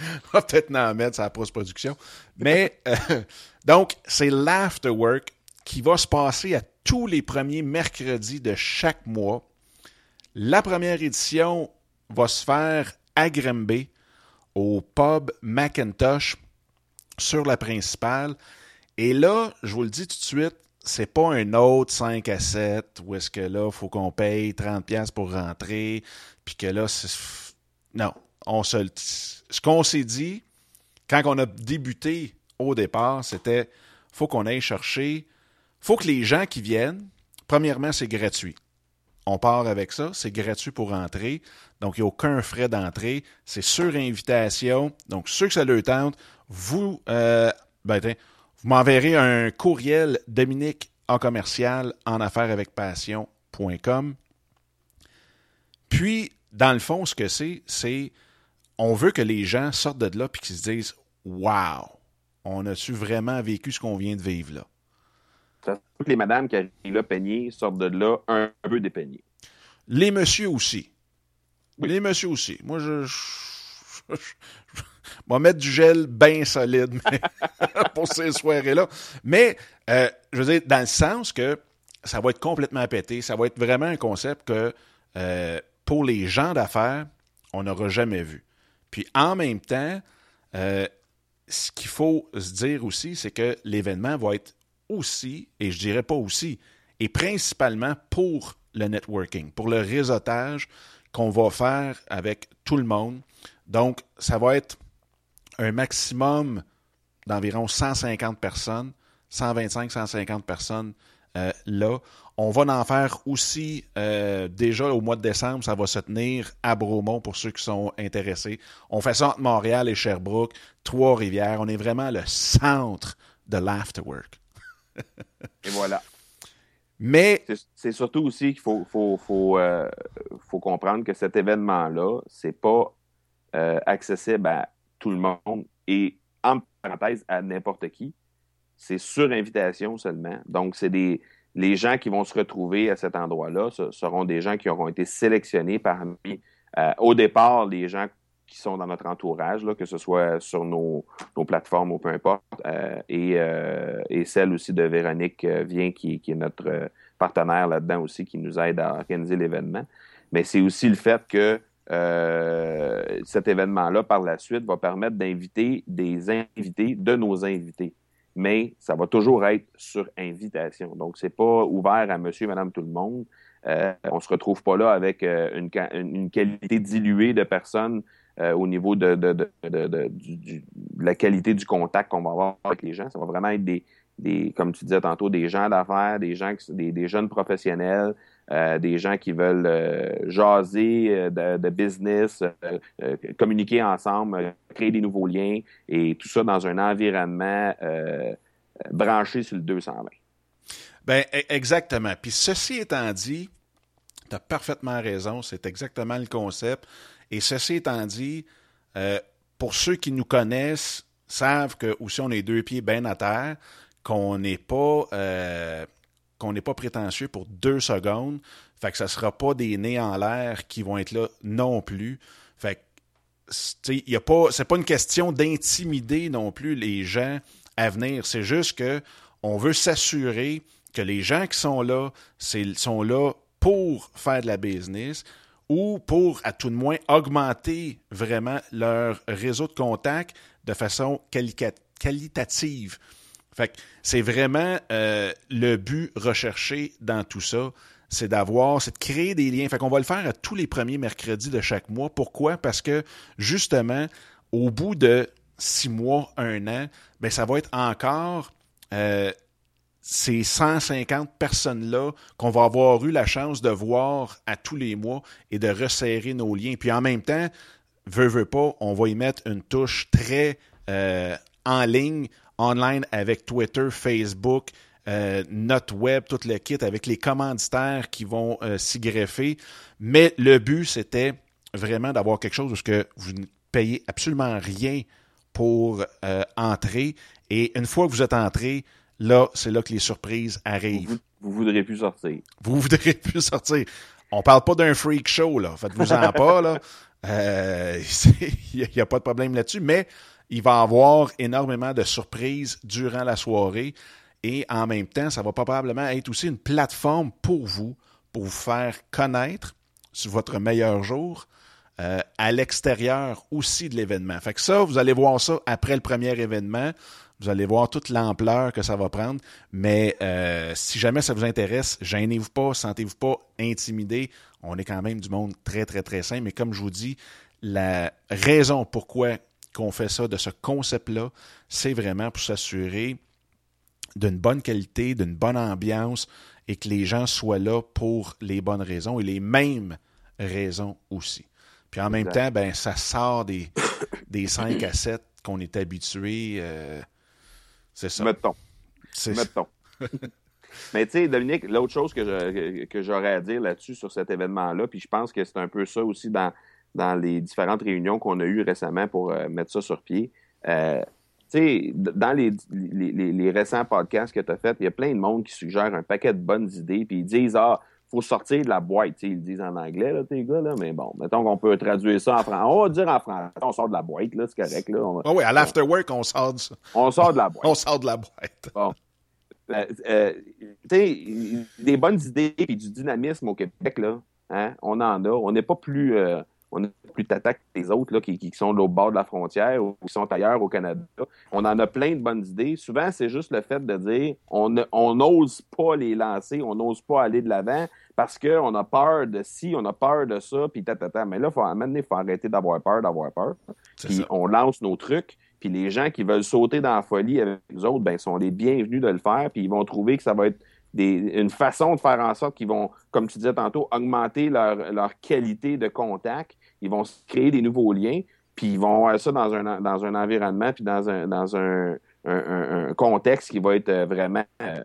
On va peut-être en mettre sur la post-production. Mais, euh, donc, c'est l'afterwork qui va se passer à tous les premiers mercredis de chaque mois. La première édition va se faire à Grimby, au pub Macintosh, sur la principale. Et là, je vous le dis tout de suite, c'est pas un autre 5 à 7 où est-ce que là, il faut qu'on paye 30$ pour rentrer, puis que là. Non. On se... Ce qu'on s'est dit, quand on a débuté au départ, c'était faut qu'on aille chercher faut que les gens qui viennent, premièrement, c'est gratuit. On part avec ça, c'est gratuit pour entrer. Donc, il n'y a aucun frais d'entrée. C'est sur invitation. Donc, ceux que ça leur tente, vous, euh, ben, vous m'enverrez un courriel Dominique en commercial en affaires avec passion.com. Puis, dans le fond, ce que c'est, c'est on veut que les gens sortent de là et qu'ils se disent Wow, on a-tu vraiment vécu ce qu'on vient de vivre là? que les madames qui arrivent là peignées sortent de là un, peu dépeignées. Les messieurs aussi. Les messieurs aussi. Moi, je, je, vais mettre du gel bien solide pour ces soirées-là. Mais, euh, je veux dire, dans le sens que ça va être complètement pété. Ça va être vraiment un concept que, euh, pour les gens d'affaires, on n'aura jamais vu. Puis, en même temps, euh, ce qu'il faut se dire aussi, c'est que l'événement va être aussi, et je dirais pas aussi, et principalement pour le networking, pour le réseautage qu'on va faire avec tout le monde. Donc, ça va être un maximum d'environ 150 personnes, 125-150 personnes euh, là. On va en faire aussi euh, déjà au mois de décembre, ça va se tenir à Bromont pour ceux qui sont intéressés. On fait ça entre Montréal et Sherbrooke, Trois-Rivières. On est vraiment le centre de l'afterwork. Et voilà. Mais. C'est surtout aussi qu'il faut, faut, faut, euh, faut, comprendre que cet événement-là, c'est pas accessible à tout le monde et, en parenthèse, à n'importe qui. C'est sur invitation seulement. Donc, c'est des. Les gens qui vont se retrouver à cet endroit-là ce seront des gens qui auront été sélectionnés parmi, euh, au départ, les gens qui sont dans notre entourage, là, que ce soit sur nos, plateformes ou peu importe, euh, et, euh, et, celle aussi de Véronique qui, qui, est notre partenaire là-dedans aussi, qui nous aide à organiser l'événement. Mais c'est aussi le fait que cet événement-là, par la suite, va permettre d'inviter des invités de nos invités. Mais ça va toujours être sur invitation. Donc, c'est pas ouvert à monsieur, madame, tout le monde. on ne se retrouve pas là avec une, une, qualité diluée de personnes euh, au niveau de, la qualité du contact qu'on va avoir avec les gens. Ça va vraiment être des, comme tu disais tantôt, des gens d'affaires, des gens, des, jeunes professionnels, euh, des gens qui veulent euh, jaser de, business, communiquer ensemble, créer des nouveaux liens et tout ça dans un environnement branché sur le 220. Ben, e, exactement. Puis ceci étant dit, tu as parfaitement raison, c'est exactement le concept. Et ceci étant dit, euh, pour ceux qui nous connaissent, savent que aussi on est deux pieds bien à terre, qu'on n'est pas euh, qu'on n'est pas prétentieux pour deux secondes. Fait que ne sera pas des nez en l'air qui vont être là non plus. Fait que pas, c'est pas une question d'intimider non plus les gens à venir. C'est juste que on veut s'assurer que les gens qui sont là, sont là pour faire de la business ou pour, à tout de moins, augmenter vraiment leur réseau de contacts de façon qualitative. Fait c'est vraiment euh, le but recherché dans tout ça, c'est d'avoir, c'est de créer des liens. Fait qu'on va le faire à tous les premiers mercredis de chaque mois. Pourquoi? Parce que justement, au bout de six mois, un an, ben ça va être encore euh, ces 150 personnes-là qu'on va avoir eu la chance de voir à tous les mois et de resserrer nos liens. Puis en même temps, veut, veut pas, on va y mettre une touche très euh, en ligne, online avec Twitter, Facebook, euh, notre web, tout le kit avec les commanditaires qui vont euh, s'y greffer. Mais le but, c'était vraiment d'avoir quelque chose où que vous ne payez absolument rien pour entrer. Et une fois que vous êtes entré, là, c'est là que les surprises arrivent. Vous, vous voudrez plus sortir. Vous voudrez plus sortir. On parle pas d'un freak show, là. Faites-vous-en pas, là. Il euh, n'y a, pas de problème là-dessus, mais il va avoir énormément de surprises durant la soirée. Et en même temps, ça va probablement être aussi une plateforme pour vous, pour vous faire connaître sur votre meilleur jour, euh, à l'extérieur aussi de l'événement. Fait que ça, vous allez voir ça après le premier événement. Vous allez voir toute l'ampleur que ça va prendre. Mais euh, si jamais ça vous intéresse, gênez-vous pas, sentez-vous pas intimidé. On est quand même du monde très, très, très simple. Mais comme je vous dis, la raison pourquoi qu'on fait ça, de ce concept-là, c'est vraiment pour s'assurer d'une bonne qualité, d'une bonne ambiance et que les gens soient là pour les bonnes raisons et les mêmes raisons aussi. Puis en même temps, ben, ça sort des, des 5 à 7 qu'on est habitué. Euh, c'est ça. Mettons. Mettons. Mais tu sais, Dominique, l'autre chose que, que, j'aurais à dire là-dessus sur cet événement-là, puis je pense que c'est un peu ça aussi dans, dans les différentes réunions qu'on a eues récemment pour euh, mettre ça sur pied. Euh, tu sais, dans les, les, les, récents podcasts que tu as faits, il y a plein de monde qui suggère un paquet de bonnes idées, puis ils disent Ah, faut sortir de la boîte. ils le disent en anglais, là, tes gars, là, mais bon, mettons qu'on peut traduire ça en français. On va dire en français, on sort de la boîte, là, c'est correct. Là. Ah oui, à l'afterwork, on sort de ça. On sort de la boîte. on sort de la boîte. Bon. Euh, euh des bonnes idées et du dynamisme au Québec, là, hein, on en a. On n'est pas plus. Euh, on est plus tata que les autres là, qui, qui sont de l'autre bord de la frontière ou qui sont ailleurs au Canada. On en a plein de bonnes idées. Souvent, c'est juste le fait de dire on n'ose pas les lancer, on n'ose pas aller de l'avant parce qu'on a peur de ci, on a peur de ça, puis tata. Mais là, faut, à il faut arrêter d'avoir peur, d'avoir peur. Puis on lance nos trucs, puis les gens qui veulent sauter dans la folie avec nous autres, ben, sont les bienvenus de le faire, puis ils vont trouver que ça va être une façon de faire en sorte qu'ils vont, comme tu disais tantôt, augmenter leur, leur qualité de contact. Ils vont créer des nouveaux liens, puis ils vont avoir ça dans un, dans un environnement, puis dans un, dans un, contexte qui va être vraiment, euh,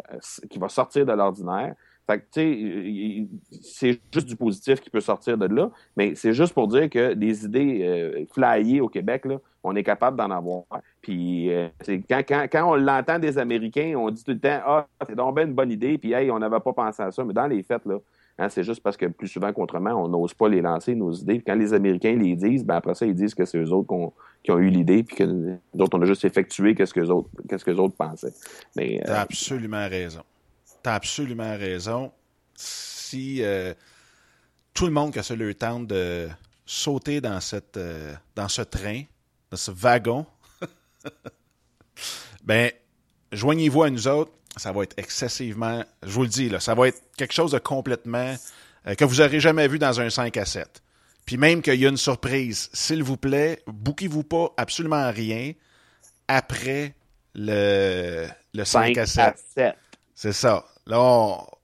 qui va sortir de l'ordinaire. Fait que, tu sais, c'est juste du positif qui peut sortir de là, mais c'est juste pour dire que des idées euh, flyées au Québec, là, on est capable d'en avoir. Puis, euh, quand, quand, quand, on l'entend des Américains, on dit tout le temps Ah, c'est donc une bonne idée, puis hey, on n'avait pas pensé à ça. Mais dans les faits, là, hein, c'est juste parce que plus souvent qu'autrement, on n'ose pas les lancer, nos idées. Quand les Américains les disent, ben après ça, ils disent que c'est eux autres qui ont eu l'idée, puis que nous autres, on a juste effectué qu'est-ce que les autres, pensaient. Mais, euh, absolument raison tu absolument raison. Si euh, tout le monde qui a le temps de sauter dans, cette, euh, dans ce train, dans ce wagon, ben, joignez-vous à nous autres. Ça va être excessivement, je vous le dis, là, ça va être quelque chose de complètement euh, que vous n'aurez jamais vu dans un 5 à 7. Puis même qu'il y a une surprise, s'il vous plaît, bouquez-vous pas absolument rien après le, le 5, à 7. C'est ça. Là,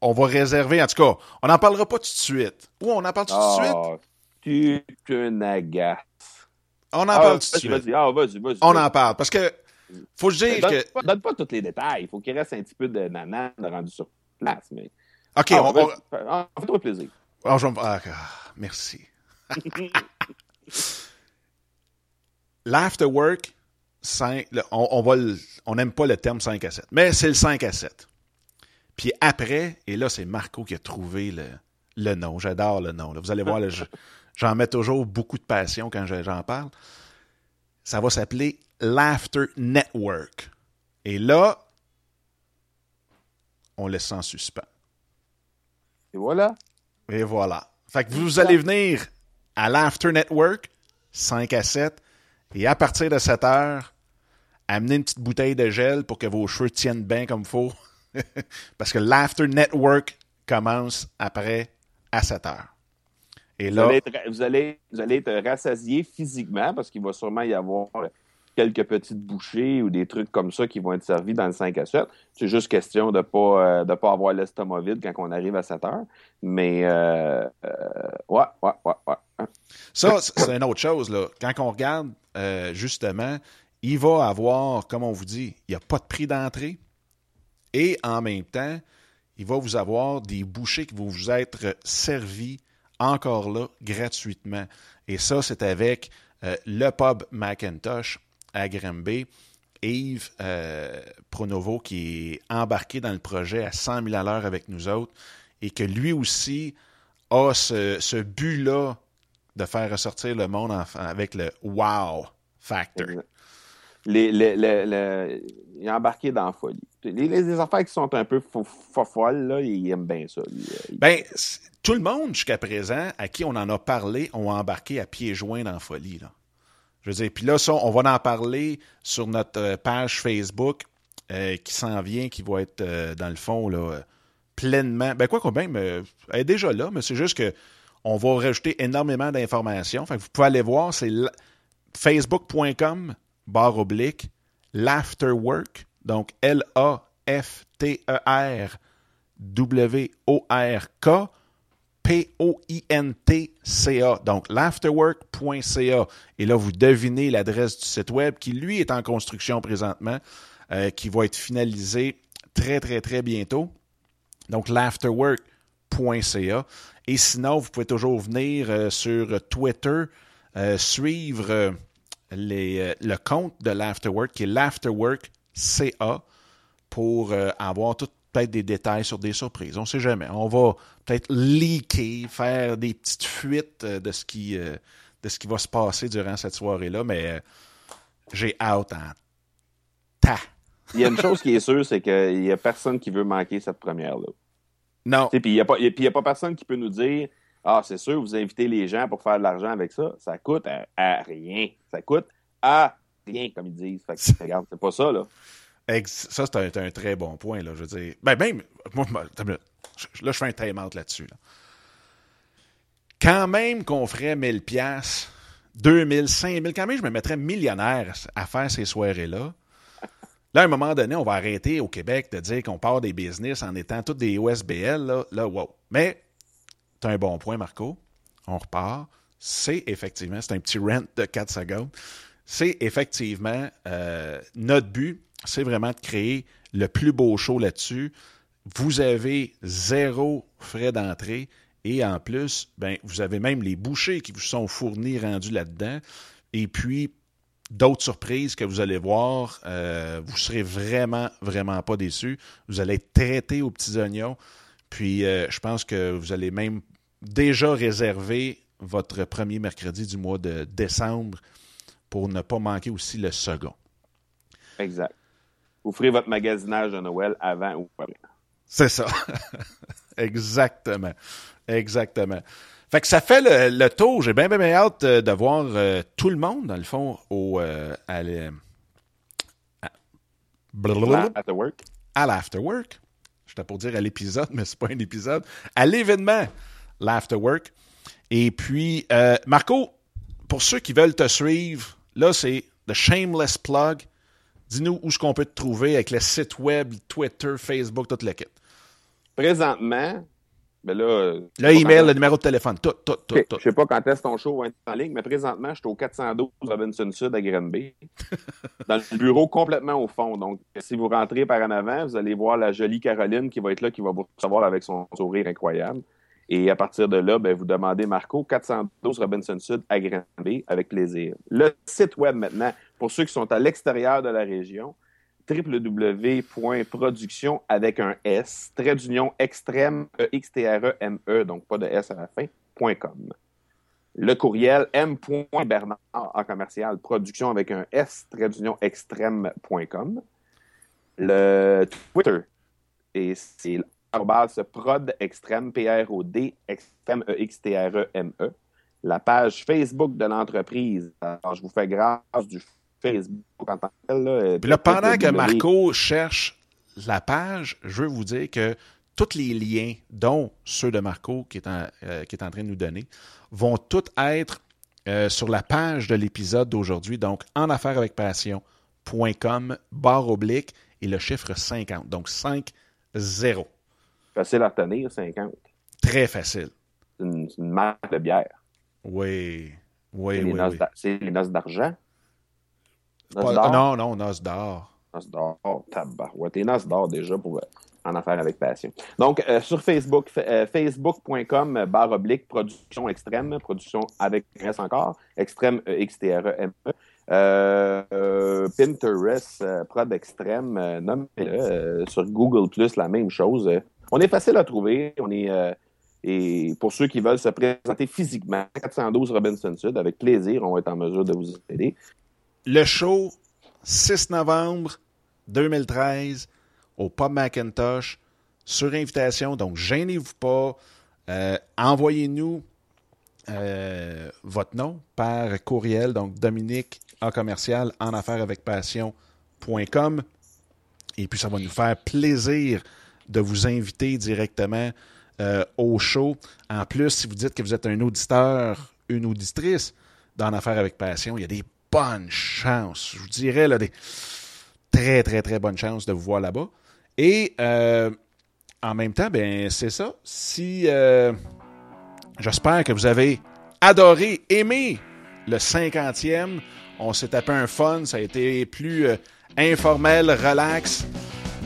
on, va réserver, en tout cas, on n'en parlera pas tout de suite. Ou on en parle tout de suite? Ah, tu agace. On en parle tout de suite. Ah, vas-y, vas-y. On en parle, parce que faut dire donne, que... Pas, donne pas tous les détails. Il faut qu'il reste un petit peu de nanan de rendu sur place, mais... OK, ah, on... va ah, Fais-toi plaisir. Ah, merci. L'afterwork, on, on, va on n'aime pas le terme 5 à 7, mais c'est le 5 à 7. Puis après, et là, c'est Marco qui a trouvé le, le nom. J'adore le nom. Vous allez voir, je, J'en mets toujours beaucoup de passion quand j'en parle. Ça va s'appeler Laughter Network. Et là, on laisse en suspens. Et voilà. Et voilà. Fait que vous allez venir à l'After Network, 5 à 7, et à partir de 7 heures, amener une petite bouteille de gel pour que vos cheveux tiennent bien comme il faut. Parce que l'After Network commence après à 7 heures. Et là, vous allez, vous allez, être rassasié physiquement parce qu'il va sûrement y avoir quelques petites bouchées ou des trucs comme ça qui vont être servis dans le 5 à 7. C'est juste question de ne pas, euh, pas avoir l'estomac vide quand on arrive à 7 heures. Mais, euh, euh, ouais, ouais, ouais, ouais. Ça, c'est une autre chose. Là. Quand on regarde, justement, il va avoir, comme on vous dit, il n'y a pas de prix d'entrée. Et en même temps, il va vous avoir des bouchées qui vont vous être servis encore là gratuitement. Et ça, c'est avec le pub Macintosh à Granby. Yves euh, Pronovo qui est embarqué dans le projet à 100 000 à l'heure avec nous autres et que lui aussi a ce, but-là de faire ressortir le monde avec le wow factor. Les, il est embarqué dans la folie. Les, affaires qui sont un peu folles, là, il aime bien ça. Ben, tout le monde jusqu'à présent à qui on en a parlé ont embarqué à pieds joints dans la folie. Là. Je veux dire, puis là, on va en parler sur notre euh, page Facebook euh, qui s'en vient, qui va être, euh, dans le fond, là, pleinement. Ben, quoi qu'on même, elle est déjà là, mais c'est juste que on va rajouter énormément d'informations. Vous pouvez aller voir, c'est facebook.com barre oblique l'afterwork, donc L-A-F-T-E-R W-O-R-K P-O-I-N-T-C-A. Donc, l'afterwork.ca. Et là, vous devinez l'adresse du site web qui, lui, est en construction présentement, euh, qui va être finalisé très, très, très bientôt. Donc, l'afterwork.ca. Et sinon, vous pouvez toujours venir euh, sur Twitter, euh, suivre le compte de l'Afterwork, qui est l'afterwork.ca, pour avoir tout peut-être des détails sur des surprises. On ne sait jamais. On va peut-être leaker, faire des petites fuites euh, de ce qui, euh, de ce qui va se passer durant cette soirée-là, mais euh, j'ai hâte en. Il y a une chose qui est sûre, c'est qu'il n'y a personne qui veut manquer cette première-là. Non. Puis il n'y a, a, pas personne qui peut nous dire Ah, c'est sûr, vous invitez les gens pour faire de l'argent avec ça. Ça coûte à, rien. Ça coûte à rien, comme ils disent. Fait que, regarde, c'est pas ça, là. Ça, c'est un, très bon point. Là, je veux dire. Ben, même, moi, là, je fais un time-out là-dessus. Quand même qu'on ferait 1000 pièces 2000, 5000, quand même je me mettrais millionnaire à faire ces soirées-là. Là, à un moment donné, on va arrêter au Québec de dire qu'on part des business en étant tous des OSBL. Là, là wow. Mais, tu as un bon point, Marco. On repart. C'est effectivement, c'est un petit rent de 4 secondes. C'est effectivement euh, notre but c'est vraiment de créer le plus beau show là-dessus. Vous avez zéro frais d'entrée et en plus, ben, vous avez même les bouchers qui vous sont fournis rendus là-dedans. Et puis, d'autres surprises que vous allez voir. Euh, vous serez vraiment, vraiment pas déçus. Vous allez être traité aux petits oignons. Puis, euh, je pense que vous allez même déjà réserver votre premier mercredi du mois de décembre pour ne pas manquer aussi le second. Exact vous ferez votre magasinage de Noël avant ou après. C'est ça. Exactement. Exactement. Fait que ça fait le, tour. J'ai bien, bien, hâte euh, de voir euh, tout le monde, dans le fond, au, euh, à, l'afterwork. À l'afterwork. J'étais pour dire à l'épisode, mais c'est pas un épisode. À l'événement, l'afterwork. Et puis, Marco, pour ceux qui veulent te suivre, là, c'est The Shameless Plug. Dis-nous où est-ce qu'on peut te trouver avec le site web, Twitter, Facebook, toute l'équipe. Présentement, ben là. Le email, le numéro de téléphone, tout, tout, tout. Je sais pas quand est-ce ton show va être en ligne, mais présentement, je suis au 412 Robinson Sud à Granby, dans le bureau complètement au fond. Donc, si vous rentrez par en avant, vous allez voir la jolie Caroline qui va être là, qui va vous recevoir avec son sourire incroyable. Et à partir de là, ben, vous demandez Marco, 412 Robinson Sud à Granby, avec plaisir. Le site web maintenant, pour ceux qui sont à l'extérieur de la région, www.production avec un S, trait d'union extrême, E-X-T-R-E-M-E, donc pas de S à la fin, .com. Le courriel m.bernard en commercial production avec un S, traduction extrême.com. Le Twitter, et c'est prod extrême, P-R-O-D, extrême, E-X-T-R-E-M-E. La page Facebook de l'entreprise. Alors, je vous fais grâce du Facebook en tant que tel. Là, Puis là, pendant que Marco cherche la page, je veux vous dire que tous les liens, dont ceux de Marco qui est en, euh, qui est en train de nous donner, vont tous être euh, sur la page de l'épisode d'aujourd'hui. Donc, en affaires avec passion.com, barre oblique et le chiffre 50. Donc, 5, 0. Facile à retenir, 50. Très facile. C'est une, une, marque de bière. Oui. Oui, C'est les oui, noces oui. d'a- C'est les noces d'argent. Noces non, non, noce d'or. Noces d'or. Oh, tabarouette. T'es noces d'or déjà pour euh, en affaires avec passion. Donc, euh, sur Facebook, fa- euh, facebook.com, barre oblique, production extrême, production avec S encore, extrême, E E-X-T-R-E-M-E. Euh, euh, Pinterest, euh, prod extrême, nommez-le. sur Google Plus, la même chose. On est facile à trouver. On est. euh, et pour ceux qui veulent se présenter physiquement, 412 Robinson Sud, avec plaisir, on va être en mesure de vous aider. Le show, 6 novembre 2013, au Pub Macintosh, sur invitation. Donc, gênez-vous pas. Euh, Envoyez-nous euh, votre nom par courriel. Donc, Dominique en commercial en affaires avec passion.com. Et puis, ça va nous faire plaisir de vous inviter directement euh, au show. En plus, si vous dites que vous êtes un auditeur, une auditrice d'En Affaires avec Passion, il y a des bonnes chances. Je vous dirais, là, des très, très, très bonnes chances de vous voir là-bas. Et euh, en même temps, ben c'est ça. Si euh, j'espère que vous avez adoré, aimé le 50e, on s'est tapé un fun, ça a été plus informel, relax,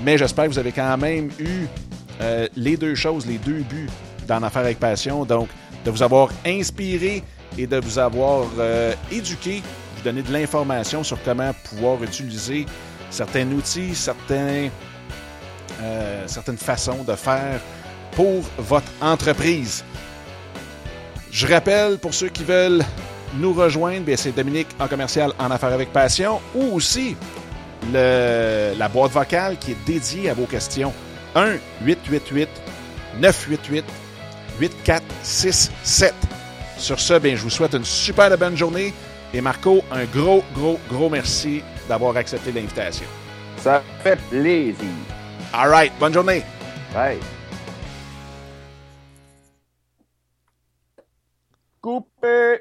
mais j'espère que vous avez quand même eu euh, les deux choses, les deux buts d'en affaire avec passion. Donc, de vous avoir inspiré et de vous avoir euh, éduqué, vous donner de l'information sur comment pouvoir utiliser certains outils, euh, certaines façons de faire pour votre entreprise. Je rappelle, pour ceux qui veulent nous rejoindre, c'est Dominique en commercial en affaires avec passion ou aussi le- la boîte vocale qui est dédiée à vos questions. 1 888 988 8467. Sur ce, bien, je vous souhaite une super bonne journée et Marco, un gros, gros, gros merci d'avoir accepté l'invitation. Ça fait plaisir. All right, bonne journée. Bye. Coupé.